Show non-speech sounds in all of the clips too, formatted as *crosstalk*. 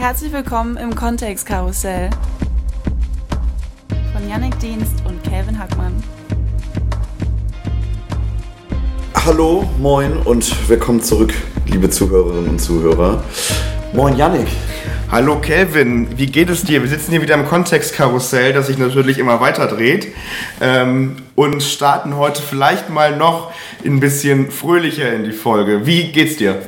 Herzlich willkommen im Kontextkarussell von Yannick Dienst und Calvin Hackmann. Hallo, moin und willkommen zurück, liebe Zuhörerinnen und Zuhörer. Moin Yannick. Hallo Kelvin, wie geht es dir? Wir sitzen hier wieder im Kontextkarussell, das sich natürlich immer weiter dreht ähm, und starten heute vielleicht mal noch ein bisschen fröhlicher in die Folge. Wie geht's dir?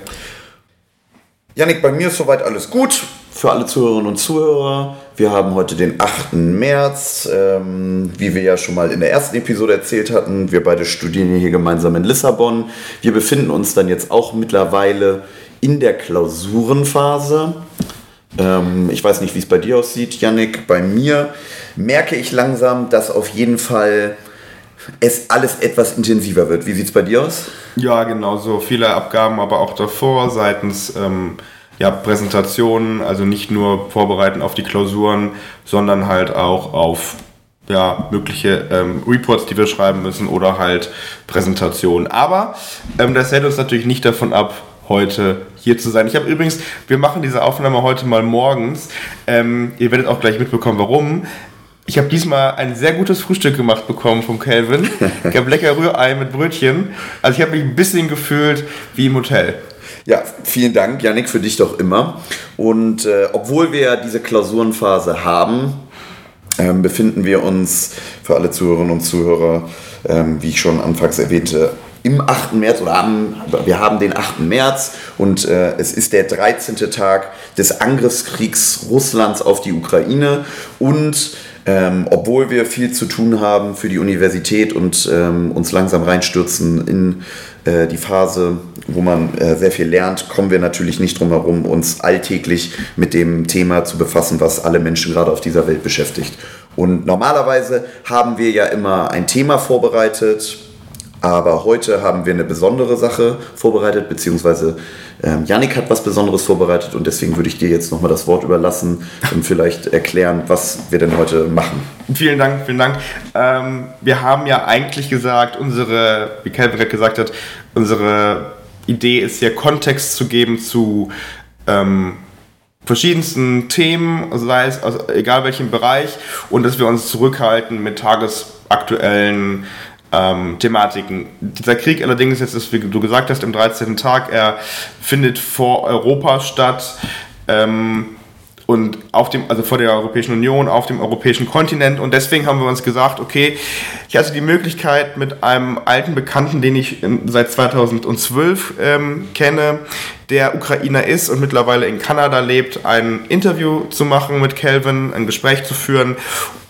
Yannick, bei mir ist soweit alles gut. Für alle Zuhörerinnen und Zuhörer, wir haben heute den 8. März. Ähm, wie wir ja schon mal in der ersten Episode erzählt hatten, wir beide studieren hier gemeinsam in Lissabon. Wir befinden uns dann jetzt auch mittlerweile in der Klausurenphase. Ähm, ich weiß nicht, wie es bei dir aussieht, Yannick. Bei mir merke ich langsam, dass auf jeden Fall es alles etwas intensiver wird. Wie sieht es bei dir aus? Ja, genau so. Viele Abgaben, aber auch davor seitens ähm, ja, Präsentationen, also nicht nur vorbereiten auf die Klausuren, sondern halt auch auf ja, mögliche ähm, Reports, die wir schreiben müssen oder halt Präsentationen. Aber ähm, das hält uns natürlich nicht davon ab, heute hier zu sein. Ich habe übrigens, wir machen diese Aufnahme heute mal morgens. Ähm, ihr werdet auch gleich mitbekommen, warum. Ich habe diesmal ein sehr gutes Frühstück gemacht bekommen vom Calvin. Ich habe lecker Rührei mit Brötchen. Also ich habe mich ein bisschen gefühlt wie im Hotel. Ja, vielen Dank, Janik, für dich doch immer. Und äh, obwohl wir diese Klausurenphase haben, ähm, befinden wir uns für alle Zuhörerinnen und Zuhörer, ähm, wie ich schon anfangs erwähnte, im 8. März oder am, wir haben den 8. März und äh, es ist der 13. Tag des Angriffskriegs Russlands auf die Ukraine und ähm, obwohl wir viel zu tun haben für die Universität und ähm, uns langsam reinstürzen in äh, die Phase, wo man äh, sehr viel lernt, kommen wir natürlich nicht drum herum, uns alltäglich mit dem Thema zu befassen, was alle Menschen gerade auf dieser Welt beschäftigt. Und normalerweise haben wir ja immer ein Thema vorbereitet, aber heute haben wir eine besondere Sache vorbereitet, beziehungsweise ähm, Yannick hat was Besonderes vorbereitet und deswegen würde ich dir jetzt nochmal das Wort überlassen und *laughs* vielleicht erklären, was wir denn heute machen. Vielen Dank, vielen Dank. Ähm, wir haben ja eigentlich gesagt, unsere, wie gerade gesagt hat, unsere Idee ist ja Kontext zu geben zu ähm, verschiedensten Themen, sei es also egal welchem Bereich, und dass wir uns zurückhalten mit tagesaktuellen ähm, Thematiken. Dieser Krieg allerdings, jetzt ist, wie du gesagt hast, im 13. Tag, er findet vor Europa statt. Ähm, und auf dem, also vor der Europäischen Union, auf dem europäischen Kontinent. Und deswegen haben wir uns gesagt, okay, ich hatte die Möglichkeit mit einem alten Bekannten, den ich seit 2012 ähm, kenne, der Ukrainer ist und mittlerweile in Kanada lebt, ein Interview zu machen mit Calvin, ein Gespräch zu führen,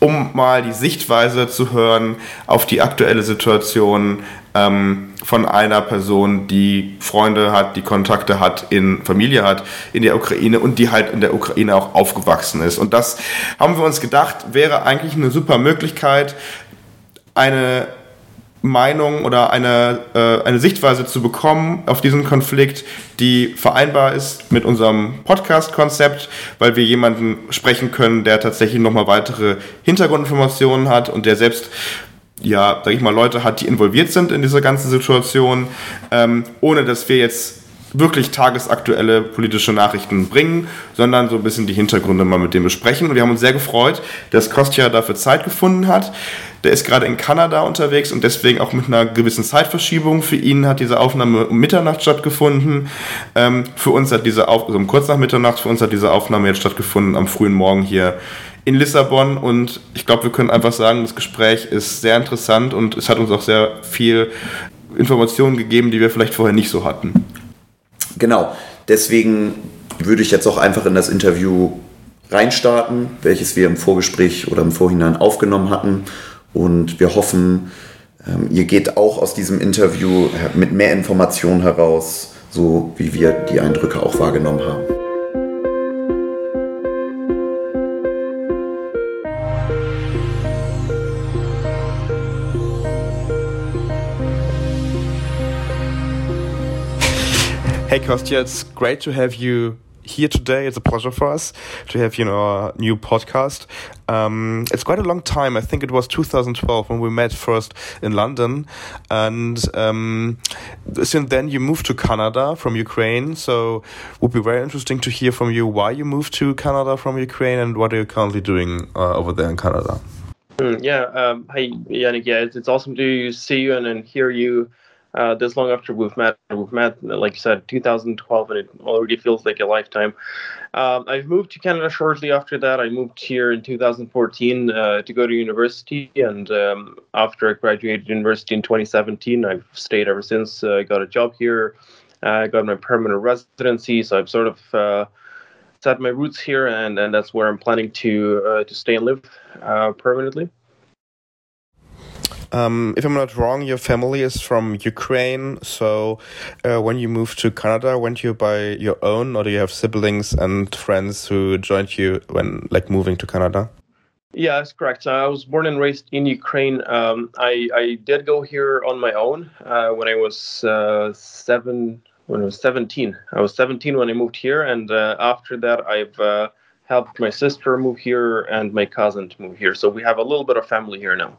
um mal die Sichtweise zu hören auf die aktuelle Situation ähm, von einer Person, die Freunde hat, die Kontakte hat, in Familie hat in der Ukraine und die halt in der Ukraine auch aufgewachsen ist. Und das haben wir uns gedacht, wäre eigentlich eine super Möglichkeit, eine Meinung oder eine, äh, eine Sichtweise zu bekommen auf diesen Konflikt, die vereinbar ist mit unserem Podcast-Konzept, weil wir jemanden sprechen können, der tatsächlich nochmal weitere Hintergrundinformationen hat und der selbst ja, sag ich mal, Leute hat, die involviert sind in dieser ganzen Situation, ähm, ohne dass wir jetzt wirklich tagesaktuelle politische Nachrichten bringen, sondern so ein bisschen die Hintergründe mal mit dem besprechen. Und wir haben uns sehr gefreut, dass Kostja dafür Zeit gefunden hat. Der ist gerade in Kanada unterwegs und deswegen auch mit einer gewissen Zeitverschiebung. Für ihn hat diese Aufnahme um Mitternacht stattgefunden. Ähm, für uns hat diese Aufnahme, also um kurz nach Mitternacht, für uns hat diese Aufnahme jetzt stattgefunden am frühen Morgen hier in Lissabon und ich glaube, wir können einfach sagen, das Gespräch ist sehr interessant und es hat uns auch sehr viel Informationen gegeben, die wir vielleicht vorher nicht so hatten. Genau, deswegen würde ich jetzt auch einfach in das Interview reinstarten, welches wir im Vorgespräch oder im Vorhinein aufgenommen hatten und wir hoffen, ähm, ihr geht auch aus diesem Interview mit mehr Informationen heraus, so wie wir die Eindrücke auch wahrgenommen haben. Hey Kostia, it's great to have you here today. It's a pleasure for us to have you know our new podcast. Um, it's quite a long time. I think it was 2012 when we met first in London, and um, since then you moved to Canada from Ukraine. So it would be very interesting to hear from you why you moved to Canada from Ukraine and what are you currently doing uh, over there in Canada. Mm, yeah, um, hi Janik. Yeah, it's, it's awesome to see you and, and hear you uh, this long after we've met. We've met, like you said, 2012, and it already feels like a lifetime. Um, I've moved to Canada shortly after that. I moved here in 2014 uh, to go to university, and um, after I graduated university in 2017, I've stayed ever since. I uh, got a job here. I got my permanent residency, so I've sort of uh, set my roots here, and, and that's where I'm planning to uh, to stay and live uh, permanently. Um, if I'm not wrong, your family is from Ukraine. So, uh, when you moved to Canada, went you by your own, or do you have siblings and friends who joined you when, like, moving to Canada? Yeah, that's correct. I was born and raised in Ukraine. Um, I, I did go here on my own uh, when I was uh, seven. When I was 17, I was 17 when I moved here, and uh, after that, I've uh, helped my sister move here and my cousin to move here. So we have a little bit of family here now.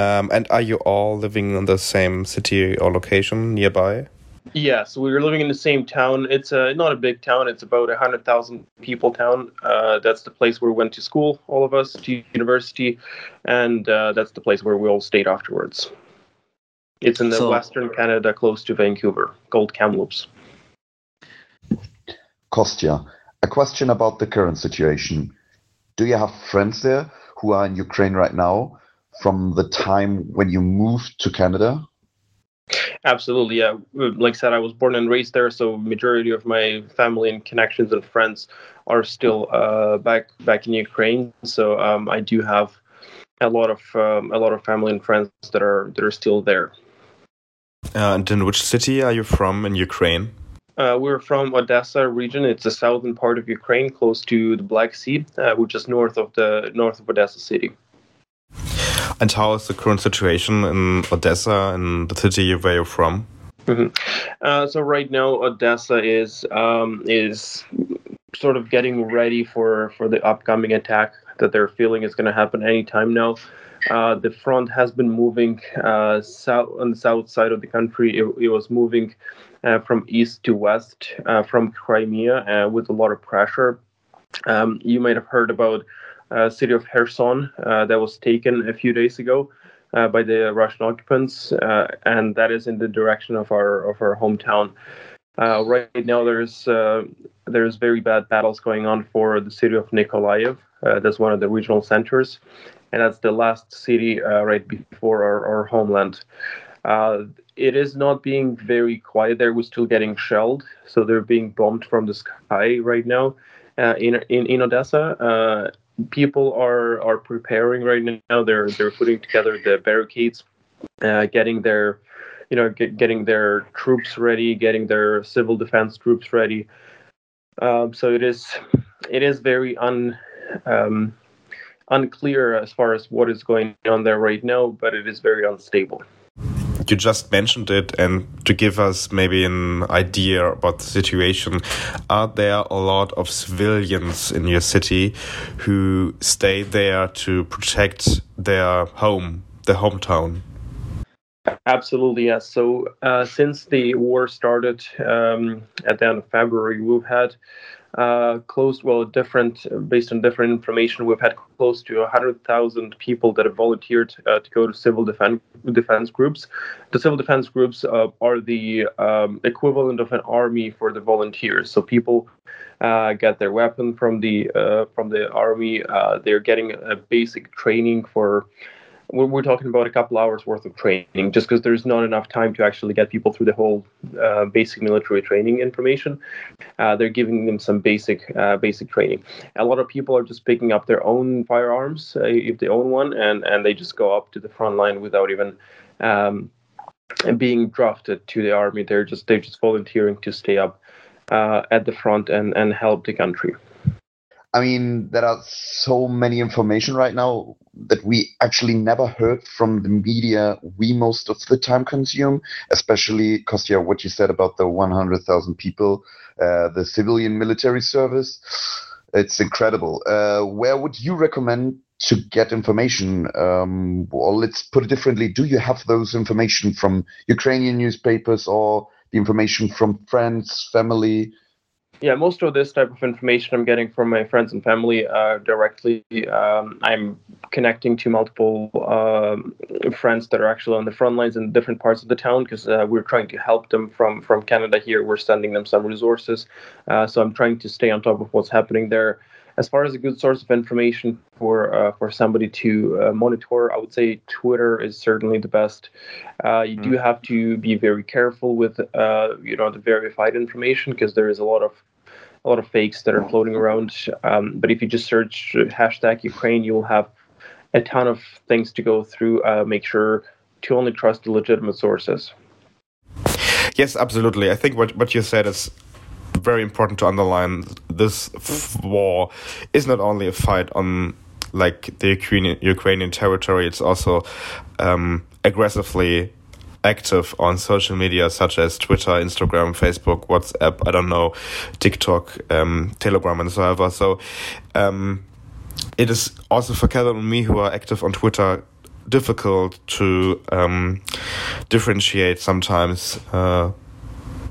Um, and are you all living in the same city or location nearby? Yeah, so we were living in the same town. It's a, not a big town. It's about a hundred thousand people town. Uh, that's the place where we went to school, all of us, to university, and uh, that's the place where we all stayed afterwards. It's in the so, western Canada, close to Vancouver, Gold Kamloops. Kostia, a question about the current situation. Do you have friends there who are in Ukraine right now? From the time when you moved to Canada? Absolutely, yeah. Like I said, I was born and raised there, so majority of my family and connections and friends are still uh, back back in Ukraine. So um, I do have a lot of um, a lot of family and friends that are that are still there. Uh, and in which city are you from in Ukraine? Uh, we're from Odessa region. It's the southern part of Ukraine, close to the Black Sea, uh, which is north of the north of Odessa city. And how is the current situation in Odessa, in the city where you're from? Mm-hmm. Uh, so right now, Odessa is um, is sort of getting ready for for the upcoming attack that they're feeling is going to happen anytime now. Uh, the front has been moving uh, south on the south side of the country. It, it was moving uh, from east to west uh, from Crimea uh, with a lot of pressure. Um, you might have heard about city of Kherson uh, that was taken a few days ago uh, by the Russian occupants, and that is in the direction of our of our hometown. right now, there's there's very bad battles going on for the city of Nikolaev. that's one of the regional centers, and that's the last city right before our, our homeland. Uh, it is not being very quiet there. We're still getting shelled, so they're being bombed from the sky right now uh, in, in in Odessa. Uh, people are are preparing right now. They're they're putting together the barricades, uh, getting their you know get, getting their troops ready, getting their civil defense troops ready. Um, so it is it is very un um, unclear as far as what is going on there right now, but it is very unstable you just mentioned it, and to give us maybe an idea about the situation, are there a lot of civilians in your city who stay there to protect their home, their hometown? Absolutely, yes. So uh, since the war started um, at the end of February, we've had uh, close, well, different, based on different information, we've had close to 100,000 people that have volunteered uh, to go to civil defense, defense groups. The civil defense groups uh, are the um, equivalent of an army for the volunteers. So people uh, get their weapon from the uh, from the army. Uh, they're getting a basic training for we're, we're talking about a couple hours worth of training just because there's not enough time to actually get people through the whole uh, basic military training information. Uh, they're giving them some basic uh, basic training. A lot of people are just picking up their own firearms uh, if they own one and and they just go up to the front line without even um, being drafted to the army. They're just they're just volunteering to stay up uh, at the front and and help the country I mean, there are so many information right now that we actually never heard from the media we most of the time consume, especially Kostia, what you said about the 100,000 people, uh, the civilian military service. It's incredible. Uh, where would you recommend to get information? Um, or let's put it differently. Do you have those information from Ukrainian newspapers or the information from friends, family? Yeah, most of this type of information I'm getting from my friends and family uh, directly. Um, I'm connecting to multiple um, friends that are actually on the front lines in different parts of the town because uh, we're trying to help them from from Canada here. We're sending them some resources, uh, so I'm trying to stay on top of what's happening there. As far as a good source of information for uh, for somebody to uh, monitor, I would say Twitter is certainly the best. Uh, you mm-hmm. do have to be very careful with you know the verified information because there is a lot of a lot of fakes that are floating around. Um, but if you just search hashtag Ukraine, you will have a ton of things to go through. Uh, make sure to only trust the legitimate sources. Yes, absolutely. I think what what you said is very important to underline. This war is not only a fight on like the Ukrainian Ukrainian territory; it's also um, aggressively active on social media such as Twitter, Instagram, Facebook, WhatsApp, I don't know, TikTok, um, Telegram, and so on. So um, it is also for Kevin and me who are active on Twitter difficult to um, differentiate sometimes uh,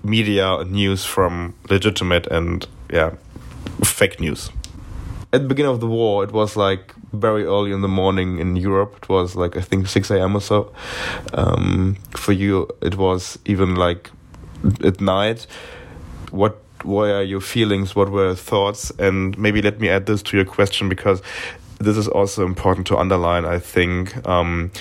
media news from legitimate and yeah fake news. At the beginning of the war, it was like very early in the morning in Europe. It was like I think six a.m. or so. Um, for you, it was even like at night. What were your feelings? What were your thoughts? And maybe let me add this to your question because this is also important to underline. I think um,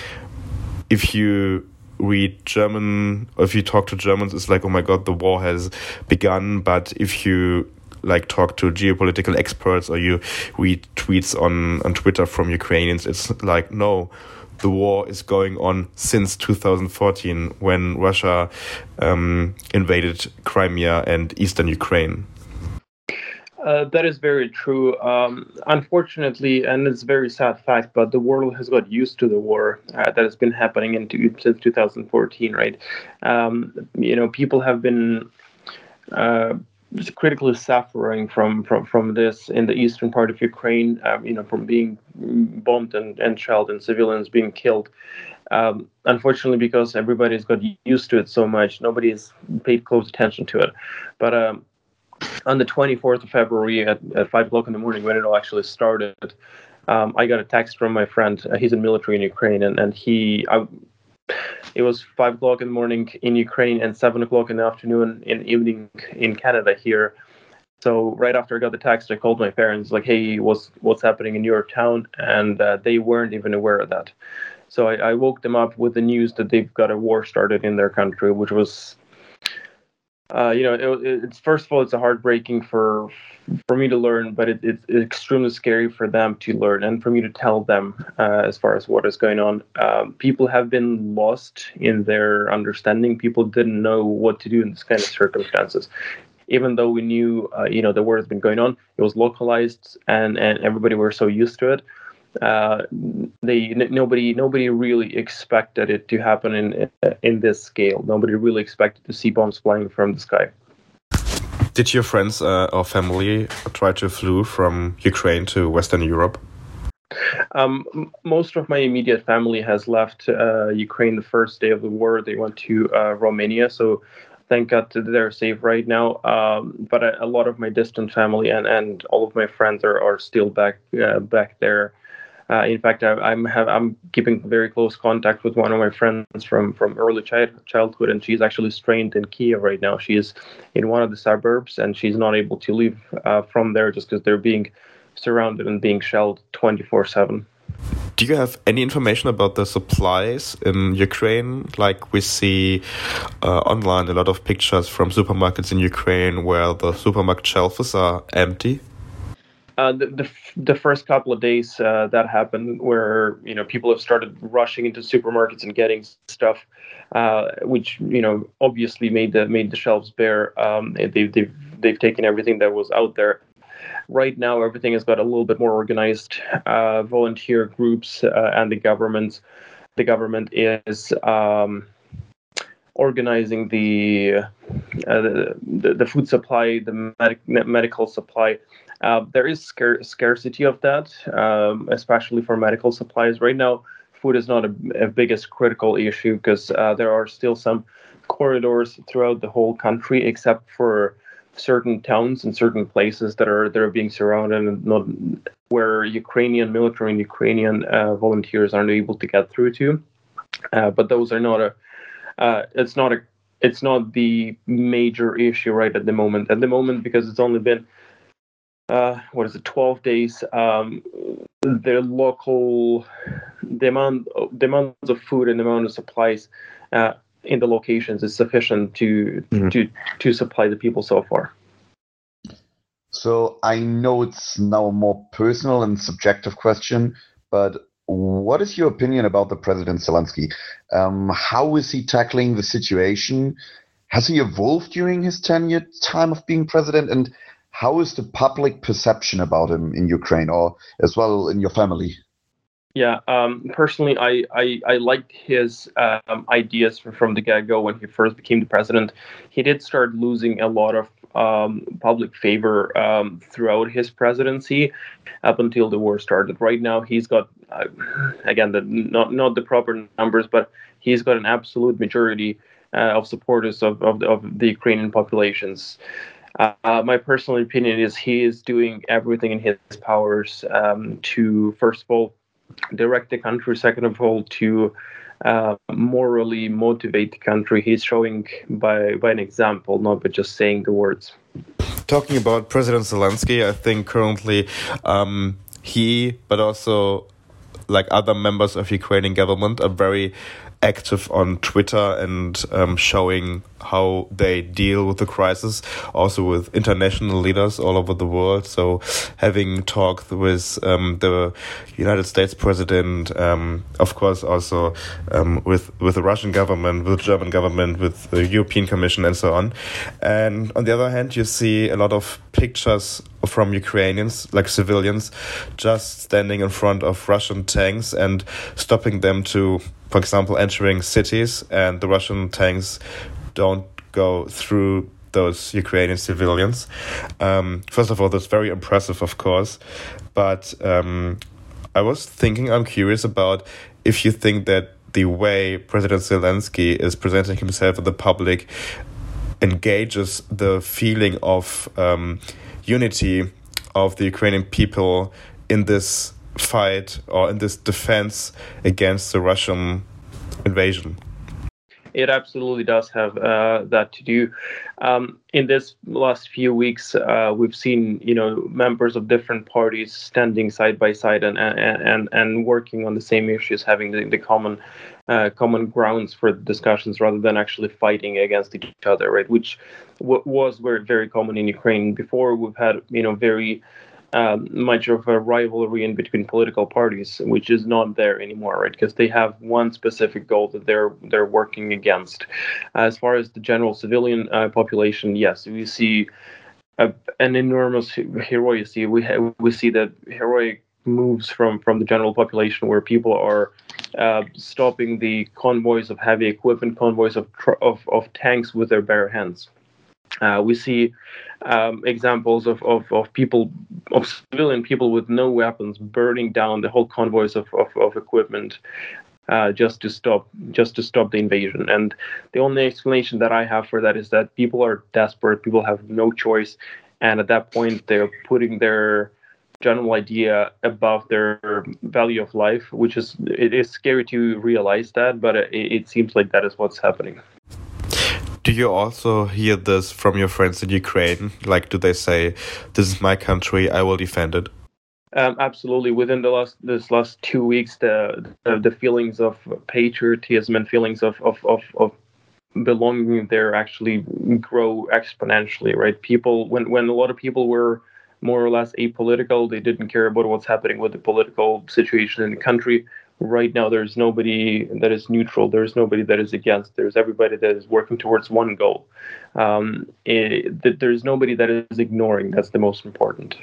if you read German, if you talk to Germans, it's like, oh my god, the war has begun. But if you like talk to geopolitical experts or you read tweets on on Twitter from Ukrainians, it's like no, the war is going on since 2014 when Russia um, invaded Crimea and eastern Ukraine. Uh, that is very true. Um, unfortunately, and it's a very sad fact, but the world has got used to the war uh, that has been happening in since 2014, right? Um, you know, people have been uh, critically suffering from, from, from this in the eastern part of Ukraine, um, you know, from being bombed and, and shelled and civilians being killed. Um, unfortunately, because everybody's got used to it so much, nobody's paid close attention to it. But um, on the 24th of February at, at 5 o'clock in the morning, when it all actually started, um, I got a text from my friend. Uh, he's in military in Ukraine, and, and he, I, it was five o'clock in the morning in Ukraine and seven o'clock in the afternoon in evening in Canada here. So right after I got the text, I called my parents, like, "Hey, what's what's happening in your town?" And uh, they weren't even aware of that. So I, I, woke them up with the news that they've got a war started in their country, which was uh, you know, it, it's first of all, it's a heartbreaking for for me to learn, but it, it's extremely scary for them to learn and for me to tell them uh, as far as what is going on. Um, people have been lost in their understanding. People didn't know what to do in this kind of circumstances. Even though we knew, uh, you know, the war has been going on, it was localized, and and everybody were so used to it uh, they n- nobody nobody really expected it to happen in in this scale. Nobody really expected to see bombs flying from the sky. Did your friends uh, or family try to flee from Ukraine to Western Europe? Um, most of my immediate family has left uh, Ukraine the first day of the war. They went to uh, Romania, so thank God they're safe right now. Um, but a, a, lot of my distant family and, and all of my friends are, are still back uh, back there. Uh, in fact, I, am have, I'm keeping very close contact with one of my friends from from early child, childhood, and she's actually strained in Kiev right now. She is in one of the suburbs, and she's not able to leave uh, from there just because they're being surrounded and being shelled 24 seven. Do you have any information about the supplies in Ukraine? Like we see uh, online a lot of pictures from supermarkets in Ukraine where the supermarket shelves are empty. Uh, the, the, the first couple of days uh, that happened, where you know people have started rushing into supermarkets and getting stuff, uh, which you know obviously made the made the shelves bare. Um, they've they've they've taken everything that was out there. right now everything has got a little bit more organized. Uh, volunteer groups uh, and the government, the government is um, organizing the, uh, the, the food supply, the medic- medical supply. Uh, there is scar- scarcity of that, um, especially for medical supplies. Right now, food is not a, a biggest critical issue because uh, there are still some corridors throughout the whole country, except for certain towns and certain places that are that are being surrounded and not where Ukrainian military and Ukrainian uh, volunteers aren't able to get through to. Uh, but those are not a. Uh, it's not a. It's not the major issue right at the moment. At the moment, because it's only been. Uh, what is it? Twelve days. Um, the local, the amount, of food and the amount of supplies uh, in the locations is sufficient to mm-hmm. to to supply the people so far. So I know it's now a more personal and subjective question, but what is your opinion about the President Zelensky? Um, how is he tackling the situation? Has he evolved during his tenure time of being president? And how is the public perception about him in Ukraine or as well in your family? Yeah, um, personally, I, I, I liked his um, ideas from, the get go when he first became the president. He did start losing a lot of um, public favor um, throughout his presidency up until the war started. Right now, he's got, uh, again, the, not, not the proper numbers, but he's got an absolute majority uh, of supporters of, of, the, of the Ukrainian populations. Uh, my personal opinion is he is doing everything in his powers um, to, first of all, direct the country, second of all, to uh, morally motivate the country. He's showing by, by an example, not by just saying the words. Talking about President Zelensky, I think currently um, he, but also like other members of Ukrainian government, are very active on Twitter and um, showing how they deal with the crisis, also with international leaders all over the world. So, having talked with um, the United States president, um, of course, also um, with with the Russian government, with the German government, with the European Commission, and so on. And on the other hand, you see a lot of pictures from Ukrainians, like civilians, just standing in front of Russian tanks and stopping them to for example, entering cities, and the Russian tanks don't go through those Ukrainian civilians. Um, first of all, that's very impressive, of course, but um, I was thinking, I'm curious about if you think that the way President Zelensky is presenting himself in the public engages the feeling of um, unity of the Ukrainian people in this fight or in this defense against the Russian invasion. It absolutely does have uh, that to do. Um, in this last few weeks, uh, we've seen you know members of different parties standing side by side and and and working on the same issues, having the, the common uh, common grounds for discussions rather than actually fighting against each other, right? Which was very common in Ukraine before. We've had you know very um, much of a rivalry in between political parties, which is not there anymore, right? Because they have one specific goal that they're they're working against. As far as the general civilian uh, population, yes, we see a, an enormous heroicy. We ha- we see that heroic moves from from the general population where people are uh, stopping the convoys of heavy equipment, convoys of, tr- of of tanks with their bare hands. Uh, we see um, examples of, of, of people, of civilian people with no weapons, burning down the whole convoys of, of, of equipment uh, just to stop just to stop the invasion. And the only explanation that I have for that is that people are desperate. People have no choice, and at that point, they're putting their general idea above their value of life, which is it is scary to realize that, but it, it seems like that is what's happening. Do you also hear this from your friends in Ukraine? Like, do they say, "This is my country, I will defend it"? Um, absolutely. Within the last this last two weeks, the the, the feelings of patriotism and feelings of of, of, of belonging there actually grow exponentially. Right? People when when a lot of people were more or less apolitical, they didn't care about what's happening with the political situation in the country right now there's nobody that is neutral there's nobody that is against there's everybody that is working towards one goal um, it, there's nobody that is ignoring that's the most important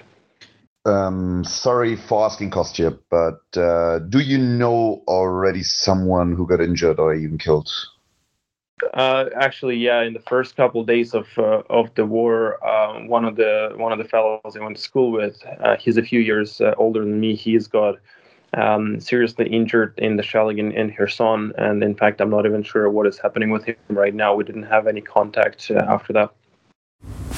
um, sorry for asking Kostia, but uh, do you know already someone who got injured or even killed? Uh, actually, yeah. In the first couple of days of uh, of the war, um, one of the one of the fellows I went to school with, uh, he's a few years uh, older than me. He's got um, seriously injured in the shelling in, in Kherson, and in fact, I'm not even sure what is happening with him right now. We didn't have any contact uh, after that.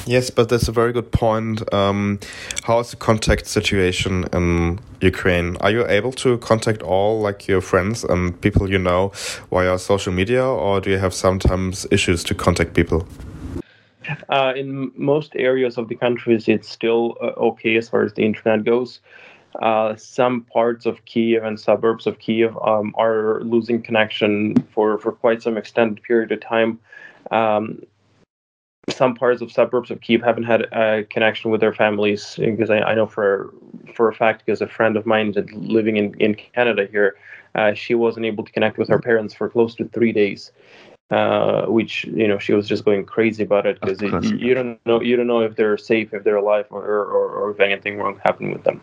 Yes, but that's a very good point. Um, how is the contact situation in Ukraine? Are you able to contact all like your friends and people you know via social media, or do you have sometimes issues to contact people? Uh, in most areas of the countries, it's still uh, okay as far as the internet goes. Uh, some parts of Kiev and suburbs of Kiev um, are losing connection for, for quite some extended period of time. Um, some parts of suburbs of Kiev haven't had a connection with their families because I, I know for for a fact because a friend of mine living in, in Canada here, uh, she wasn't able to connect with her parents for close to three days. Uh, which you know she was just going crazy about it because you don't know you don't know if they're safe if they're alive or, or, or if anything wrong happened with them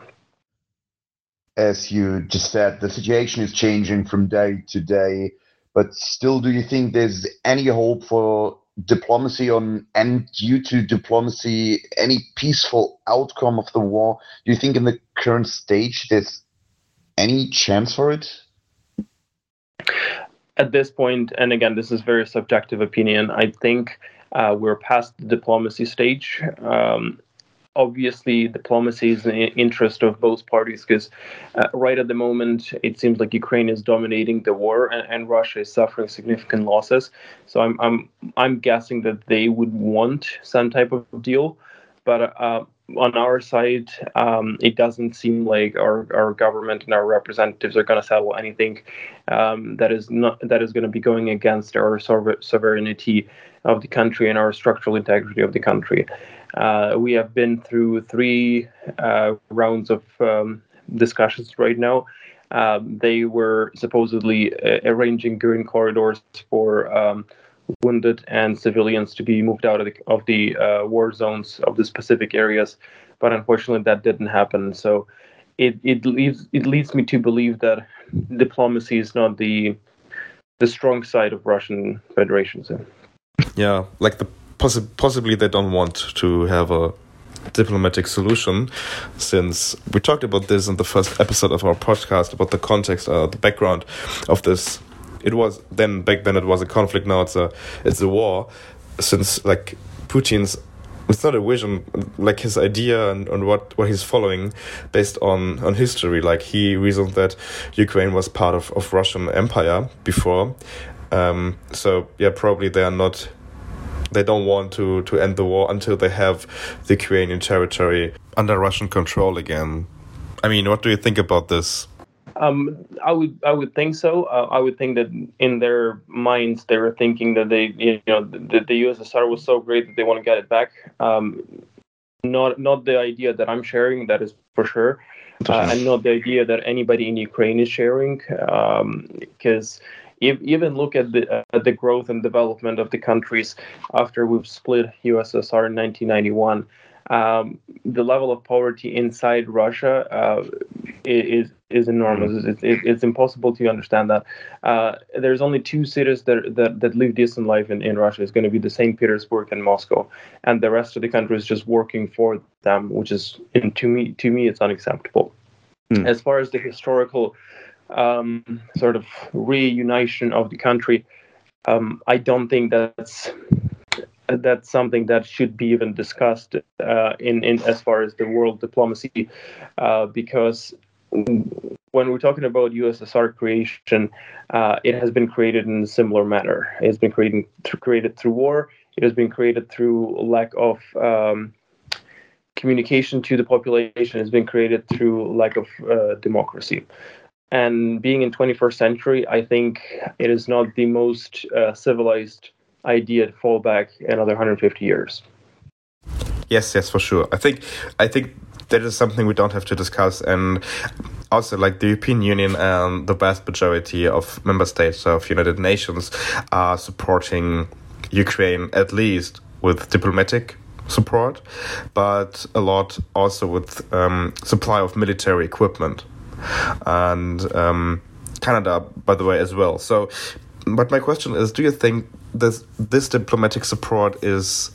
as you just said the situation is changing from day to day but still do you think there's any hope for diplomacy on and due to diplomacy any peaceful outcome of the war? Do you think in the current stage there's any chance for it? At this point and again this is very subjective opinion i think uh, we're past the diplomacy stage. Um, obviously diplomacy is in the interest of both parties because uh, right at the moment it seems like Ukraine is dominating the war and, and, Russia is suffering significant losses. So I'm I'm I'm guessing that they would want some type of deal, but uh, on our side, um, it doesn't seem like our, our government and our representatives are going to settle anything um, that is not that is going to be going against our sovereignty of the country and our structural integrity of the country. Uh, we have been through three uh, rounds of um, discussions right now. Um, they were supposedly uh, arranging green corridors for um, wounded and civilians to be moved out of the, of the uh, war zones of the specific areas, but unfortunately that didn't happen. So it it leaves it leads me to believe that diplomacy is not the the strong side of Russian Federation. So. Yeah, like the possi possibly they don't want to have a diplomatic solution since we talked about this in the first episode of our podcast about the context uh, the background of this it was then back then it was a conflict now it's a it's a war since like putin's it's not a vision like his idea and, and what what he's following based on on history like he reasoned that ukraine was part of of russian empire before um so yeah probably they are not they don't want to, to end the war until they have the Ukrainian territory under Russian control again. I mean, what do you think about this? Um, I would I would think so. Uh, I would think that in their minds they were thinking that they you know the, the USSR was so great that they want to get it back. Um, not not the idea that I'm sharing that is for sure, uh, and not the idea that anybody in Ukraine is sharing because. Um, if, even look at the uh, the growth and development of the countries after we've split USSR in 1991. Um, the level of poverty inside Russia uh, is is enormous. Mm-hmm. It's, it's, it's, impossible to understand that. Uh, there's only two cities that, that, that live decent life in, in Russia. It's going to be the St. Petersburg and Moscow, and the rest of the country is just working for them, which is in, to me to me it's unacceptable. Mm. As far as the historical um, sort of reunition of the country, um, I don't think that's that's something that should be even discussed uh, in, in as far as the world diplomacy, uh, because when we're talking about USSR creation, uh, it has been created in a similar manner. It has been created created through war. It has been created through lack of um, communication to the population. It has been created through lack of uh, democracy. And being in 21st century, I think it is not the most uh, civilized idea to fall back another 150 years. Yes, yes, for sure. I think I think that is something we don't have to discuss. And also like the European Union and the vast majority of member states of United Nations are supporting Ukraine at least with diplomatic support, but a lot also with um, supply of military equipment and um, Canada, by the way, as well. So, but my question is: Do you think this this diplomatic support is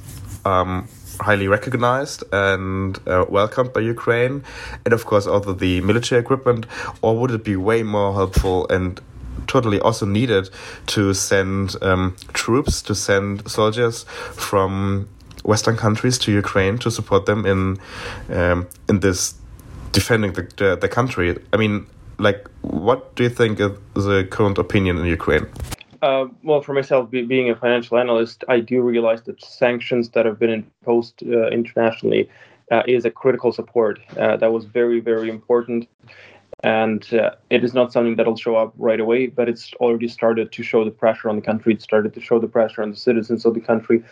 um, highly recognized and uh, welcomed by Ukraine, and of course also the military equipment, or would it be way more helpful and totally also needed to send um, troops, to send soldiers from Western countries to Ukraine to support them in um, in this defending the, the, the country? I mean, like, what do you think is the current opinion in Ukraine? Uh, well, for myself, be, being a financial analyst, I do realize that sanctions that have been imposed uh, internationally uh, is a critical support. Uh, that was very, very important. And uh, it is not something that'll show up right away, but it's already started to show the pressure on the country. It started to show the pressure on the citizens of the country.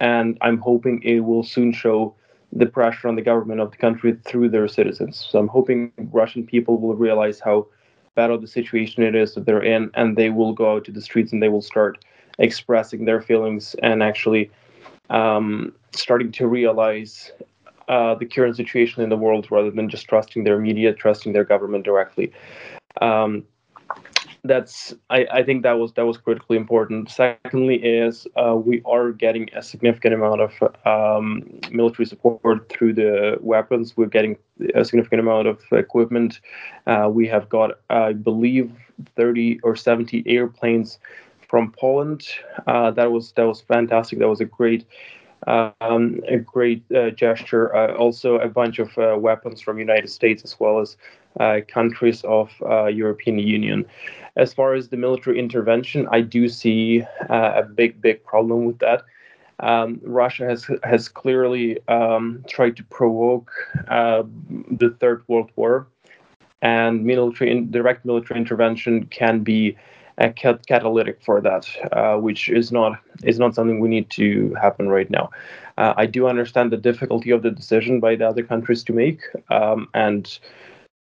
And I'm hoping it will soon show the pressure on the government of the country through their citizens. So I'm hoping Russian people will realize how of the situation it is that they're in, and they will go out to the streets and they will start expressing their feelings and actually um, starting to realize uh, the current situation in the world rather than just trusting their media, trusting their government directly. Um, that's I, I think that was that was critically important. Secondly, is uh, we are getting a significant amount of um, military support through the weapons. We're getting a significant amount of equipment. Uh, we have got, I believe, 30 or 70 airplanes from Poland. Uh, that was that was fantastic. That was a great. Um, a great uh, gesture. Uh, also, a bunch of uh, weapons from United States as well as uh, countries of uh, European Union. As far as the military intervention, I do see uh, a big, big problem with that. Um, Russia has has clearly um, tried to provoke the Third World War, and military direct military intervention can be a cat- catalytic for that, uh, which is not is not something we need to happen right now. Uh, I do understand the difficulty of the decision by the other countries to make, um, and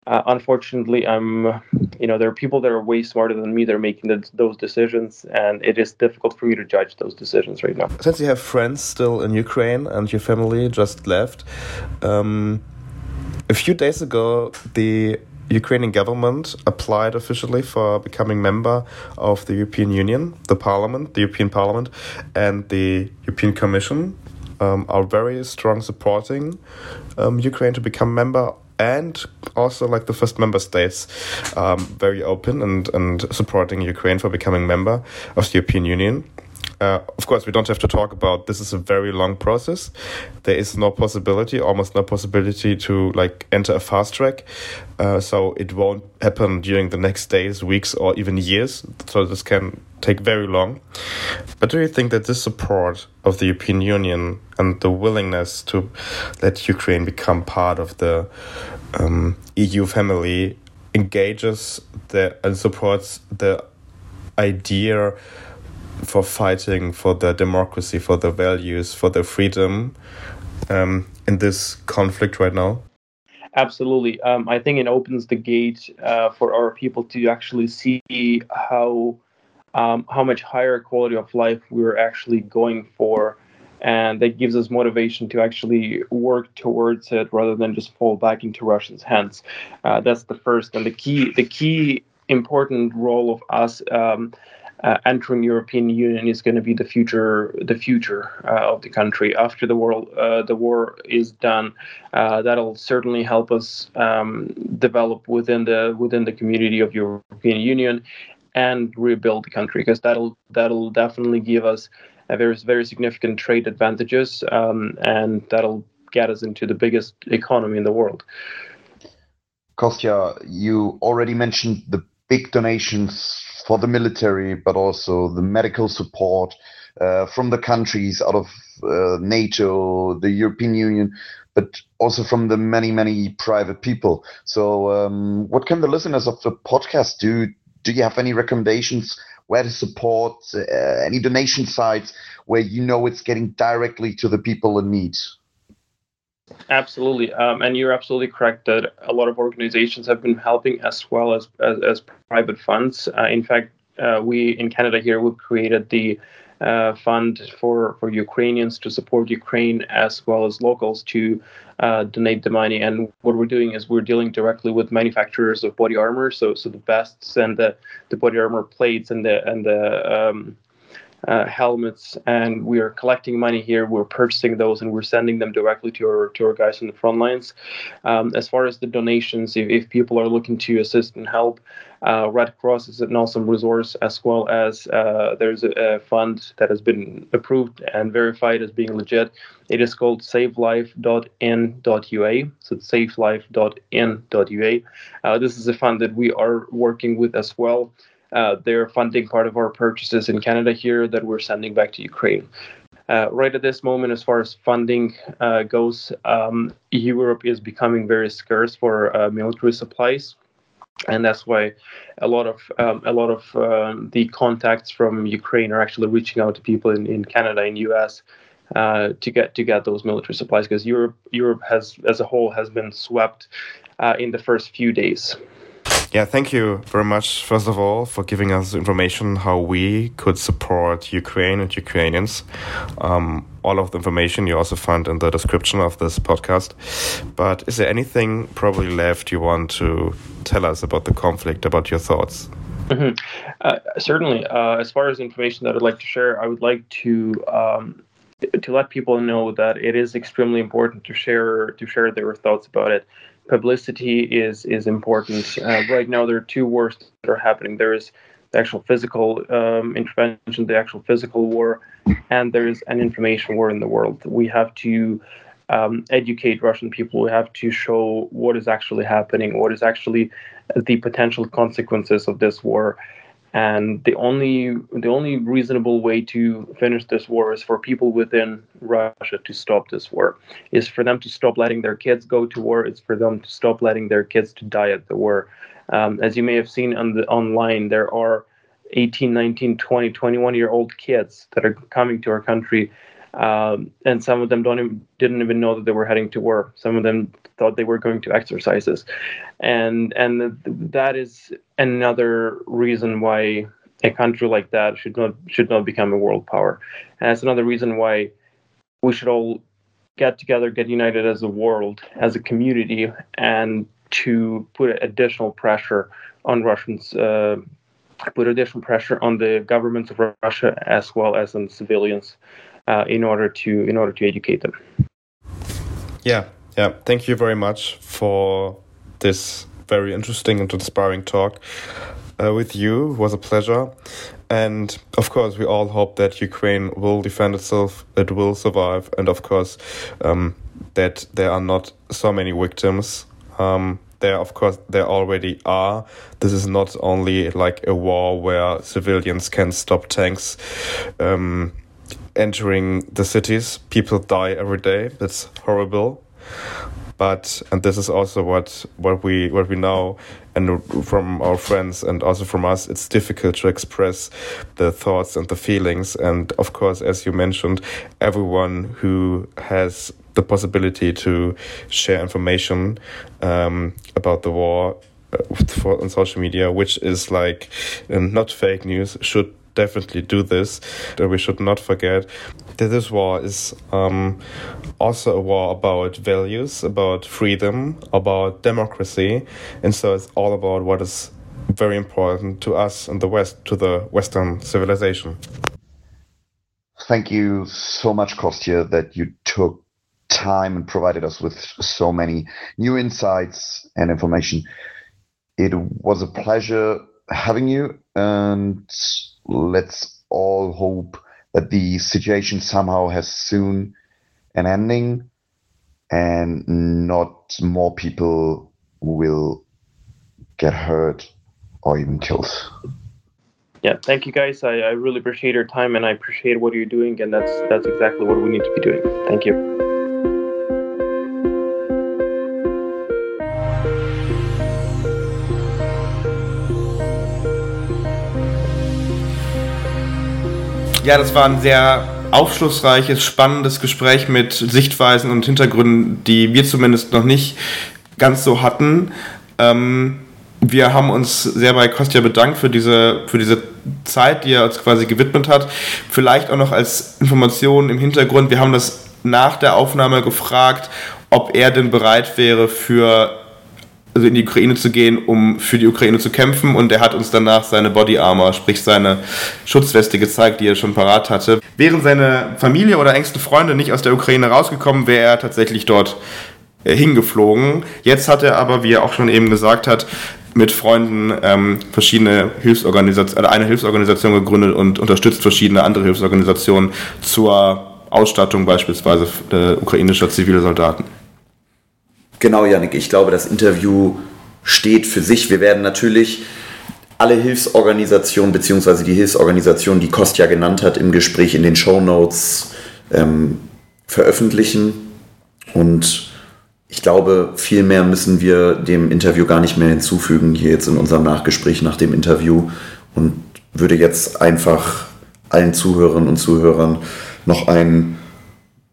uh, unfortunately, I'm, you know, there are people that are way smarter than me that are making the, those decisions, and it is difficult for me to judge those decisions right now. Since you have friends still in Ukraine and your family just left, um, a few days ago, the Ukrainian government applied officially for becoming member of the European Union, the Parliament, the European Parliament, and the European Commission um, are very strong supporting um, Ukraine to become member and also like the first member states um, very open and, and supporting Ukraine for becoming member of the European Union. Uh, of course, we don't have to talk about this is a very long process. There is no possibility, almost no possibility to like enter a fast track. Uh, so it won't happen during the next days, weeks, or even years. So this can take very long. But do you think that this support of the European Union and the willingness to let Ukraine become part of the um, EU family engages the and supports the idea for fighting for the democracy, for the values, for the freedom um, in this conflict right now? Absolutely. Um, I think it opens the gate uh, for our people to actually see how um, how much higher quality of life we're actually going for, and that gives us motivation to actually work towards it rather than just fall back into Russians' hands. Uh, that's the first and the key. The key important role of us um, uh, entering European Union is going to be the future the future uh, of the country after the war uh, the war is done. Uh, that'll certainly help us um, develop within the within the community of European Union and rebuild the country because that'll that'll definitely give us a very very significant trade advantages um, and that'll get us into the biggest economy in the world. Kostia, you already mentioned the big donations for the military, but also the medical support uh, from the countries out of uh, NATO, the European Union, but also from the many, many private people. So, um, what can the listeners of the podcast do? Do you have any recommendations where to support, uh, any donation sites where you know it's getting directly to the people in need? Absolutely, um, and you're absolutely correct that a lot of organizations have been helping as well as as, as private funds. Uh, in fact, uh, we in Canada here we've created the uh, fund for for Ukrainians to support Ukraine as well as locals to uh, donate the money. And what we're doing is we're dealing directly with manufacturers of body armor, so so the vests and the, the body armor plates and the and the um, uh, helmets, and we are collecting money here. We're purchasing those, and we're sending them directly to our to our guys on the front lines. Um, as far as the donations, if, if people are looking to assist and help, uh, Red Cross is an awesome resource, as well as uh, there's a, a, fund that has been approved and verified as being legit. It is called SaveLife.in.ua. So it's SaveLife.in.ua. Uh, this is a fund that we are working with as well. Uh, they're funding part of our purchases in Canada here that we're sending back to Ukraine. Uh, right at this moment, as far as funding uh, goes, um, Europe is becoming very scarce for uh, military supplies, and that's why a lot of um, a lot of um, the contacts from Ukraine are actually reaching out to people in, in Canada and US uh, to get to get those military supplies because Europe Europe has as a whole has been swept uh, in the first few days. Yeah, thank you very much, first of all, for giving us information how we could support Ukraine and Ukrainians. Um, all of the information you also find in the description of this podcast. But is there anything probably left you want to tell us about the conflict, about your thoughts? Mm-hmm. Uh, certainly. Uh, as far as information that I'd like to share, I would like to. Um, to let people know that it is extremely important to share to share their thoughts about it publicity is is important. Uh, right now, there are two wars that are happening. There is the actual physical um, intervention, the actual physical war, and there is an information war in the world. We have to um, educate Russian people. We have to show what is actually happening, what is actually the potential consequences of this war, and the only the only reasonable way to finish this war is for people within Russia to stop this war. Is for them to stop letting their kids go to war. It's for them to stop letting their kids to die at the war. Um, as you may have seen on the online, there are 18, 19, 20, 21 year old kids that are coming to our country um, and some of them don't even, didn't even know that they were heading to war. Some of them thought they were going to exercises, and and that is another reason why a country like that should not should not become a world power. And that's another reason why we should all get together, get united as a world, as a community, and to put additional pressure on Russians. Uh, put additional pressure on the governments of Russia as well as on civilians uh, in order to in order to educate them. Yeah, yeah. Thank you very much for this very interesting and inspiring talk. Uh, with you it was a pleasure, and of course we all hope that Ukraine will defend itself, it will survive, and of course um, that there are not so many victims. Um, there of course there already are this is not only like a war where civilians can stop tanks um, entering the cities. People die every day. That's horrible. But and this is also what what we what we know and from our friends and also from us. It's difficult to express the thoughts and the feelings. And of course, as you mentioned, everyone who has the possibility to share information um, about the war uh, for, on social media, which is like um, not fake news, should definitely do this. And We should not forget that this war is um, also a war about values, about freedom, about democracy, and so it's all about what is very important to us in the West, to the Western civilization. Thank you so much, Kostia, that you took time and provided us with so many new insights and information. It was a pleasure having you, and let's all hope that the situation somehow has soon an ending and not more people will get hurt or even killed. Yeah, thank you guys. I, I really appreciate your time and I appreciate what you're doing and that's that's exactly what we need to be doing. Thank you. Ja, das war ein sehr aufschlussreiches, spannendes Gespräch mit Sichtweisen und Hintergründen, die wir zumindest noch nicht ganz so hatten. Ähm, wir haben uns sehr bei Kostja bedankt für diese, für diese Zeit, die er uns quasi gewidmet hat. Vielleicht auch noch als Information im Hintergrund, wir haben das nach der Aufnahme gefragt, ob er denn bereit wäre, für also in die Ukraine zu gehen, um für die Ukraine zu kämpfen. Und er hat uns danach seine Body Armor, sprich seine Schutzweste gezeigt, die er schon parat hatte. Wären seine Familie oder engste Freunde nicht aus der Ukraine rausgekommen, wäre er tatsächlich dort äh, hingeflogen. Jetzt hat er aber, wie er auch schon eben gesagt hat, mit Freunden ähm, verschiedene Hilfsorganisationen, eine Hilfsorganisation gegründet und unterstützt verschiedene andere Hilfsorganisationen zur Ausstattung beispielsweise äh, ukrainischer zivile Soldaten. Genau, Janik, ich glaube, das Interview steht für sich. Wir werden natürlich alle Hilfsorganisationen beziehungsweise die Hilfsorganisation, die Kostja genannt hat, im Gespräch in den Show Notes ähm, veröffentlichen. Und ich glaube, viel mehr müssen wir dem Interview gar nicht mehr hinzufügen, hier jetzt in unserem Nachgespräch nach dem Interview. Und würde jetzt einfach allen Zuhörerinnen und Zuhörern noch einen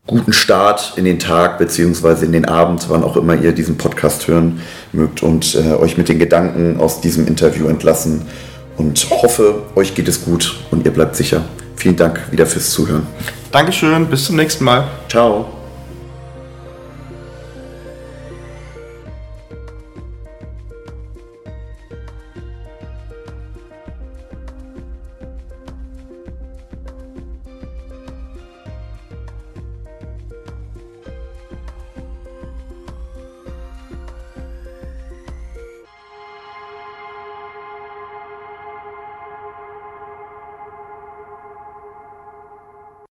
guten Start in den Tag beziehungsweise in den Abend, wann auch immer ihr diesen Podcast hören mögt und äh, euch mit den Gedanken aus diesem Interview entlassen und hoffe, euch geht es gut und ihr bleibt sicher. Vielen Dank wieder fürs Zuhören. Dankeschön, bis zum nächsten Mal. Ciao.